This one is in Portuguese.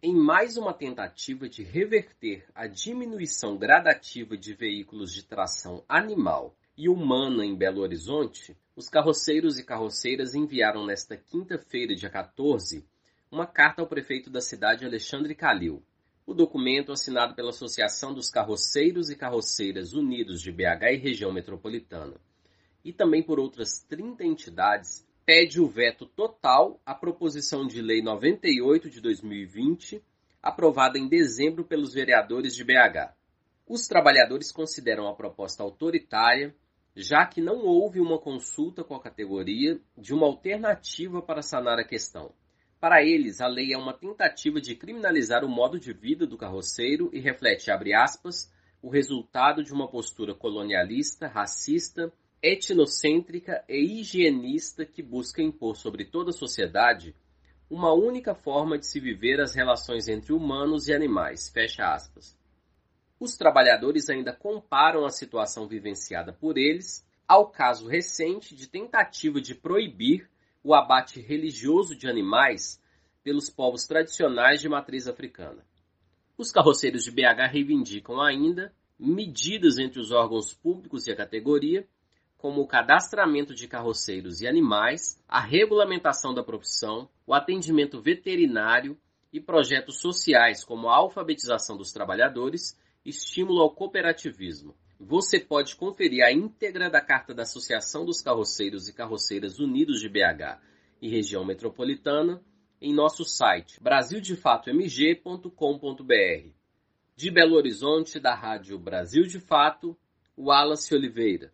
Em mais uma tentativa de reverter a diminuição gradativa de veículos de tração animal e humana em Belo Horizonte, os carroceiros e carroceiras enviaram nesta quinta-feira, dia 14, uma carta ao prefeito da cidade, Alexandre Calil. O documento, assinado pela Associação dos Carroceiros e Carroceiras Unidos de BH e região metropolitana, e também por outras 30 entidades, pede o veto total à proposição de lei 98 de 2020, aprovada em dezembro pelos vereadores de BH. Os trabalhadores consideram a proposta autoritária, já que não houve uma consulta com a categoria de uma alternativa para sanar a questão. Para eles, a lei é uma tentativa de criminalizar o modo de vida do carroceiro e reflete, abre aspas, o resultado de uma postura colonialista, racista etnocêntrica e higienista que busca impor sobre toda a sociedade uma única forma de se viver as relações entre humanos e animais. Fecha aspas. Os trabalhadores ainda comparam a situação vivenciada por eles ao caso recente de tentativa de proibir o abate religioso de animais pelos povos tradicionais de matriz africana. Os carroceiros de BH reivindicam ainda medidas entre os órgãos públicos e a categoria como o cadastramento de carroceiros e animais, a regulamentação da profissão, o atendimento veterinário e projetos sociais como a alfabetização dos trabalhadores, estímulo ao cooperativismo. Você pode conferir a íntegra da Carta da Associação dos Carroceiros e Carroceiras Unidos de BH e região metropolitana em nosso site brasildefatomg.com.br. De Belo Horizonte, da Rádio Brasil de Fato, Wallace Oliveira.